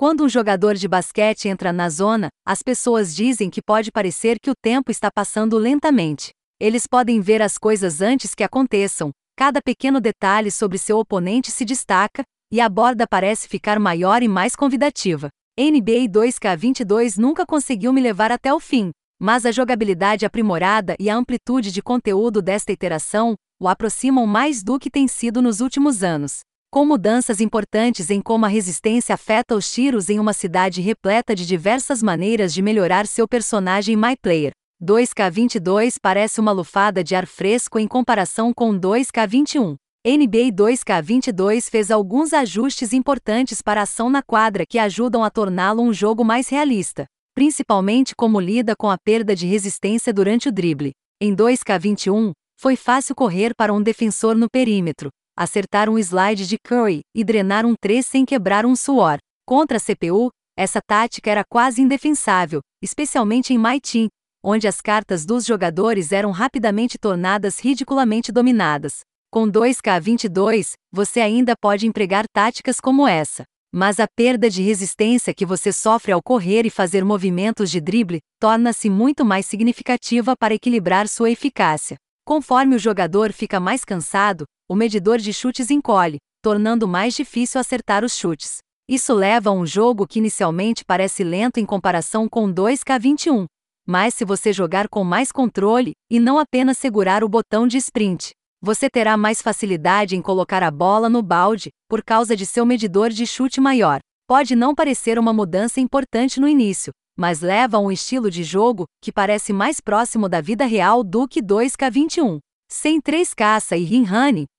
Quando um jogador de basquete entra na zona, as pessoas dizem que pode parecer que o tempo está passando lentamente. Eles podem ver as coisas antes que aconteçam, cada pequeno detalhe sobre seu oponente se destaca, e a borda parece ficar maior e mais convidativa. NBA 2K22 nunca conseguiu me levar até o fim, mas a jogabilidade aprimorada e a amplitude de conteúdo desta iteração o aproximam mais do que tem sido nos últimos anos. Com mudanças importantes em como a resistência afeta os tiros em uma cidade repleta de diversas maneiras de melhorar seu personagem MyPlayer. 2K22 parece uma lufada de ar fresco em comparação com 2K21. NBA 2K22 fez alguns ajustes importantes para a ação na quadra que ajudam a torná-lo um jogo mais realista, principalmente como lida com a perda de resistência durante o drible. Em 2K21, foi fácil correr para um defensor no perímetro, acertar um slide de Curry e drenar um 3 sem quebrar um suor. Contra a CPU, essa tática era quase indefensável, especialmente em My Team, onde as cartas dos jogadores eram rapidamente tornadas ridiculamente dominadas. Com 2K22, você ainda pode empregar táticas como essa. Mas a perda de resistência que você sofre ao correr e fazer movimentos de drible torna-se muito mais significativa para equilibrar sua eficácia. Conforme o jogador fica mais cansado, o medidor de chutes encolhe, tornando mais difícil acertar os chutes. Isso leva a um jogo que inicialmente parece lento em comparação com 2K21. Mas se você jogar com mais controle e não apenas segurar o botão de sprint, você terá mais facilidade em colocar a bola no balde, por causa de seu medidor de chute maior. Pode não parecer uma mudança importante no início, mas leva a um estilo de jogo que parece mais próximo da vida real do que 2K21. Sem 3 caça e rin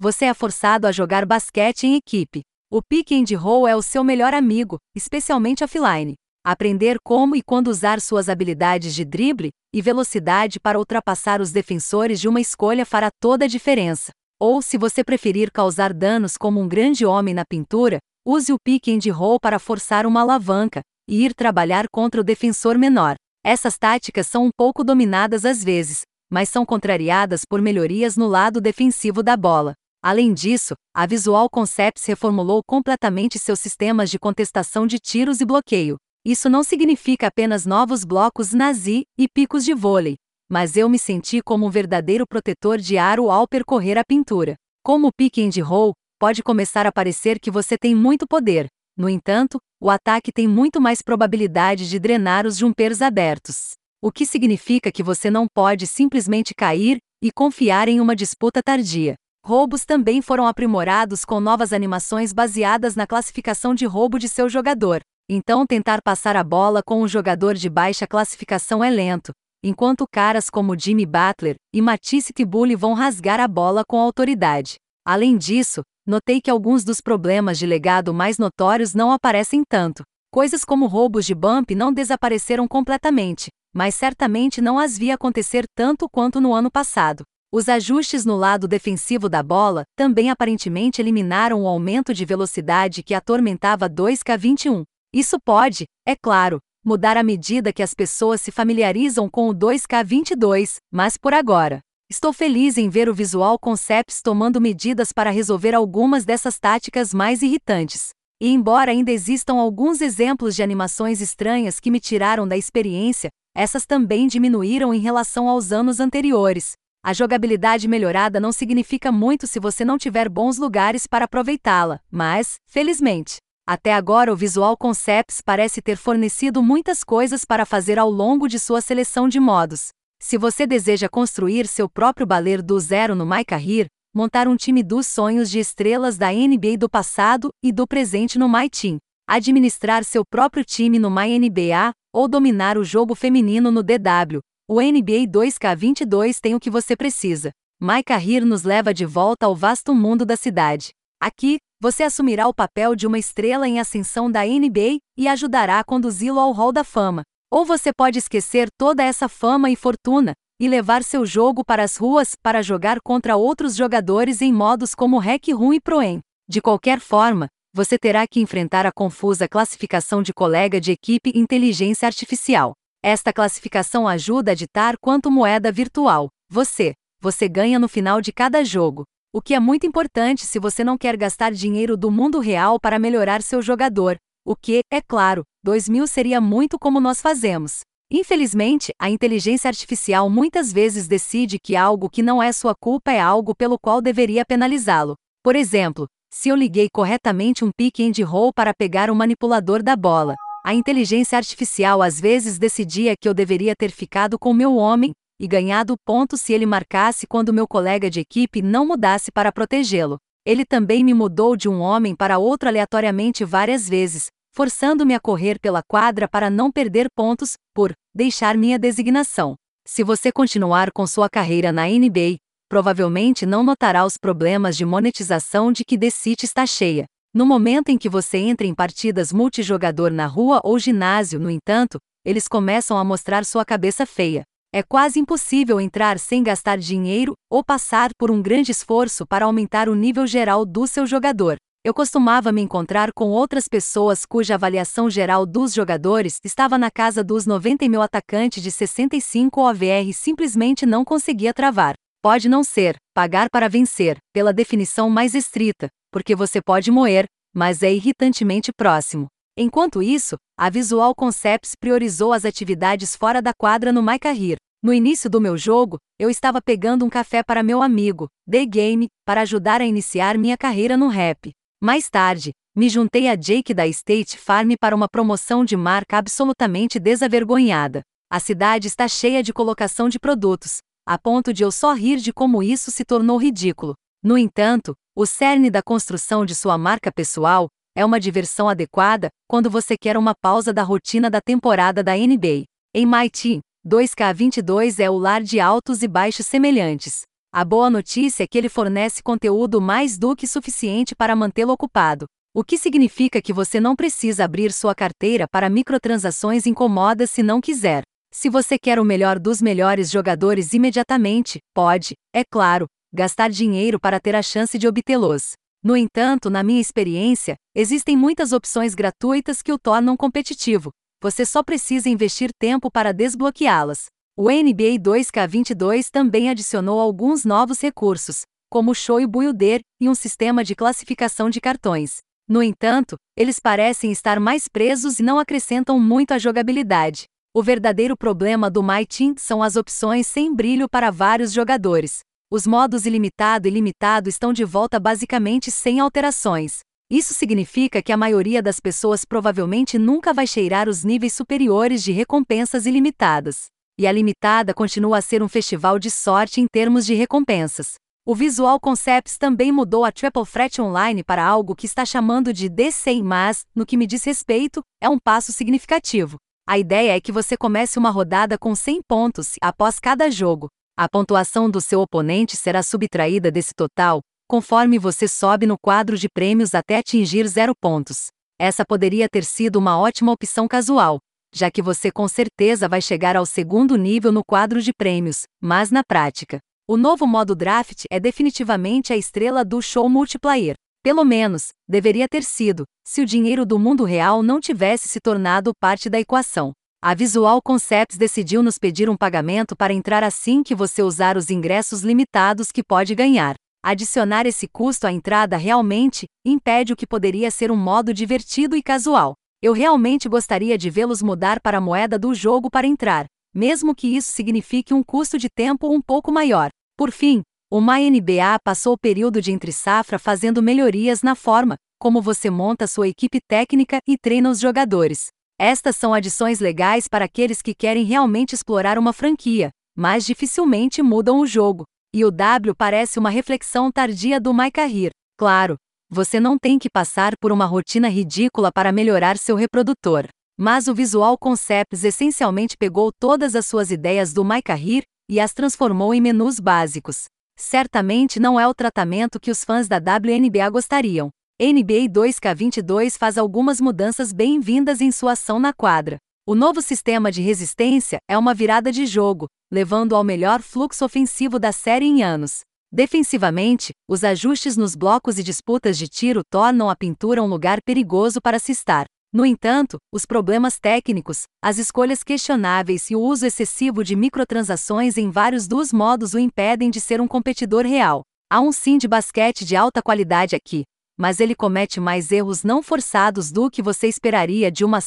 você é forçado a jogar basquete em equipe. O pick and roll é o seu melhor amigo, especialmente offline. Aprender como e quando usar suas habilidades de drible e velocidade para ultrapassar os defensores de uma escolha fará toda a diferença. Ou, se você preferir causar danos como um grande homem na pintura, use o pick and roll para forçar uma alavanca e ir trabalhar contra o defensor menor. Essas táticas são um pouco dominadas às vezes, mas são contrariadas por melhorias no lado defensivo da bola. Além disso, a Visual Concepts reformulou completamente seus sistemas de contestação de tiros e bloqueio. Isso não significa apenas novos blocos nazi e picos de vôlei, mas eu me senti como um verdadeiro protetor de aro ao percorrer a pintura. Como o pick and roll, pode começar a parecer que você tem muito poder. No entanto, o ataque tem muito mais probabilidade de drenar os jumpers abertos. O que significa que você não pode simplesmente cair e confiar em uma disputa tardia. Roubos também foram aprimorados com novas animações baseadas na classificação de roubo de seu jogador. Então, tentar passar a bola com um jogador de baixa classificação é lento, enquanto caras como Jimmy Butler e Matisse Tibulli vão rasgar a bola com autoridade. Além disso, notei que alguns dos problemas de legado mais notórios não aparecem tanto. Coisas como roubos de bump não desapareceram completamente, mas certamente não as vi acontecer tanto quanto no ano passado. Os ajustes no lado defensivo da bola também aparentemente eliminaram o aumento de velocidade que atormentava 2K21. Isso pode, é claro, mudar à medida que as pessoas se familiarizam com o 2K22, mas por agora. Estou feliz em ver o Visual Concepts tomando medidas para resolver algumas dessas táticas mais irritantes. E embora ainda existam alguns exemplos de animações estranhas que me tiraram da experiência, essas também diminuíram em relação aos anos anteriores. A jogabilidade melhorada não significa muito se você não tiver bons lugares para aproveitá-la, mas, felizmente, até agora o Visual Concepts parece ter fornecido muitas coisas para fazer ao longo de sua seleção de modos. Se você deseja construir seu próprio baler do zero no MyCareer, montar um time dos sonhos de estrelas da NBA do passado e do presente no MyTeam, administrar seu próprio time no MyNBA ou dominar o jogo feminino no DW, o NBA 2K22 tem o que você precisa. MyCareer nos leva de volta ao vasto mundo da cidade. Aqui, você assumirá o papel de uma estrela em ascensão da NBA e ajudará a conduzi-lo ao Hall da Fama. Ou você pode esquecer toda essa fama e fortuna e levar seu jogo para as ruas para jogar contra outros jogadores em modos como Hack Room e Proem. De qualquer forma, você terá que enfrentar a confusa classificação de colega de equipe inteligência artificial. Esta classificação ajuda a ditar quanto moeda virtual você, você ganha no final de cada jogo o que é muito importante se você não quer gastar dinheiro do mundo real para melhorar seu jogador. O que, é claro, 2000 seria muito como nós fazemos. Infelizmente, a inteligência artificial muitas vezes decide que algo que não é sua culpa é algo pelo qual deveria penalizá-lo. Por exemplo, se eu liguei corretamente um pick and roll para pegar o manipulador da bola, a inteligência artificial às vezes decidia que eu deveria ter ficado com meu homem e ganhado ponto se ele marcasse quando meu colega de equipe não mudasse para protegê-lo. Ele também me mudou de um homem para outro aleatoriamente várias vezes, forçando-me a correr pela quadra para não perder pontos, por deixar minha designação. Se você continuar com sua carreira na NBA, provavelmente não notará os problemas de monetização de que The City está cheia. No momento em que você entra em partidas multijogador na rua ou ginásio, no entanto, eles começam a mostrar sua cabeça feia. É quase impossível entrar sem gastar dinheiro ou passar por um grande esforço para aumentar o nível geral do seu jogador. Eu costumava me encontrar com outras pessoas cuja avaliação geral dos jogadores estava na casa dos 90 e meu atacante de 65 OVR simplesmente não conseguia travar. Pode não ser, pagar para vencer, pela definição mais estrita, porque você pode moer, mas é irritantemente próximo. Enquanto isso, a Visual Concepts priorizou as atividades fora da quadra no My Career. No início do meu jogo, eu estava pegando um café para meu amigo, The Game, para ajudar a iniciar minha carreira no rap. Mais tarde, me juntei a Jake da State Farm para uma promoção de marca absolutamente desavergonhada. A cidade está cheia de colocação de produtos, a ponto de eu só rir de como isso se tornou ridículo. No entanto, o cerne da construção de sua marca pessoal é uma diversão adequada quando você quer uma pausa da rotina da temporada da NBA. Em Team, 2K22 é o lar de altos e baixos semelhantes. A boa notícia é que ele fornece conteúdo mais do que suficiente para mantê-lo ocupado, o que significa que você não precisa abrir sua carteira para microtransações incomodas se não quiser. Se você quer o melhor dos melhores jogadores imediatamente, pode, é claro, gastar dinheiro para ter a chance de obtê-los. No entanto, na minha experiência, existem muitas opções gratuitas que o tornam competitivo. Você só precisa investir tempo para desbloqueá-las. O NBA 2K22 também adicionou alguns novos recursos, como o Show Builder e um sistema de classificação de cartões. No entanto, eles parecem estar mais presos e não acrescentam muito à jogabilidade. O verdadeiro problema do My Team são as opções sem brilho para vários jogadores. Os modos ilimitado e limitado estão de volta basicamente sem alterações. Isso significa que a maioria das pessoas provavelmente nunca vai cheirar os níveis superiores de recompensas ilimitadas e a limitada continua a ser um festival de sorte em termos de recompensas. O Visual Concepts também mudou a Triple Threat Online para algo que está chamando de DC, mas, no que me diz respeito, é um passo significativo. A ideia é que você comece uma rodada com 100 pontos após cada jogo. A pontuação do seu oponente será subtraída desse total, conforme você sobe no quadro de prêmios até atingir zero pontos. Essa poderia ter sido uma ótima opção casual, já que você com certeza vai chegar ao segundo nível no quadro de prêmios, mas na prática, o novo modo draft é definitivamente a estrela do show multiplayer. Pelo menos, deveria ter sido, se o dinheiro do mundo real não tivesse se tornado parte da equação. A Visual Concepts decidiu nos pedir um pagamento para entrar assim que você usar os ingressos limitados que pode ganhar. Adicionar esse custo à entrada realmente impede o que poderia ser um modo divertido e casual. Eu realmente gostaria de vê-los mudar para a moeda do jogo para entrar, mesmo que isso signifique um custo de tempo um pouco maior. Por fim, o MyNBA passou o período de entre-safra fazendo melhorias na forma como você monta sua equipe técnica e treina os jogadores. Estas são adições legais para aqueles que querem realmente explorar uma franquia, mas dificilmente mudam o jogo. E o W parece uma reflexão tardia do My Career. Claro, você não tem que passar por uma rotina ridícula para melhorar seu reprodutor. Mas o Visual Concepts essencialmente pegou todas as suas ideias do My Career e as transformou em menus básicos. Certamente não é o tratamento que os fãs da WNBA gostariam. NBA 2K22 faz algumas mudanças bem-vindas em sua ação na quadra. O novo sistema de resistência é uma virada de jogo, levando ao melhor fluxo ofensivo da série em anos. Defensivamente, os ajustes nos blocos e disputas de tiro tornam a pintura um lugar perigoso para se estar. No entanto, os problemas técnicos, as escolhas questionáveis e o uso excessivo de microtransações em vários dos modos o impedem de ser um competidor real. Há um sim de basquete de alta qualidade aqui, mas ele comete mais erros não forçados do que você esperaria de uma